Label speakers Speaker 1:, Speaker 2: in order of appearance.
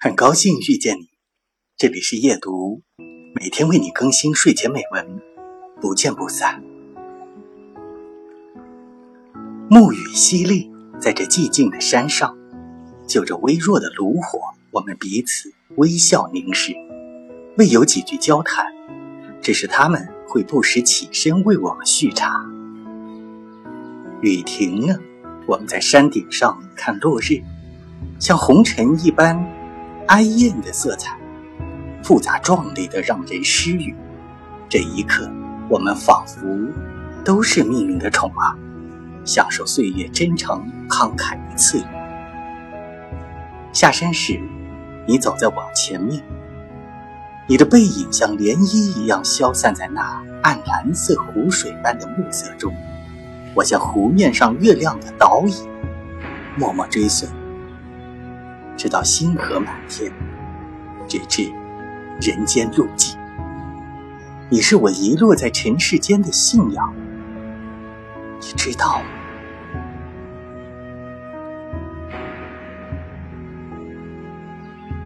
Speaker 1: 很高兴遇见你，这里是夜读，每天为你更新睡前美文，不见不散。暮雨淅沥，在这寂静的山上，就着微弱的炉火，我们彼此微笑凝视，未有几句交谈，只是他们会不时起身为我们续茶。雨停了，我们在山顶上看落日，像红尘一般哀艳的色彩，复杂壮丽的让人失语。这一刻，我们仿佛都是命运的宠儿，享受岁月真诚慷慨的赐予。下山时，你走在我前面，你的背影像涟漪一样消散在那暗蓝色湖水般的暮色中。我像湖面上月亮的倒影，默默追随，直到星河满天，直至人间路尽。你是我遗落在尘世间的信仰，你知道吗？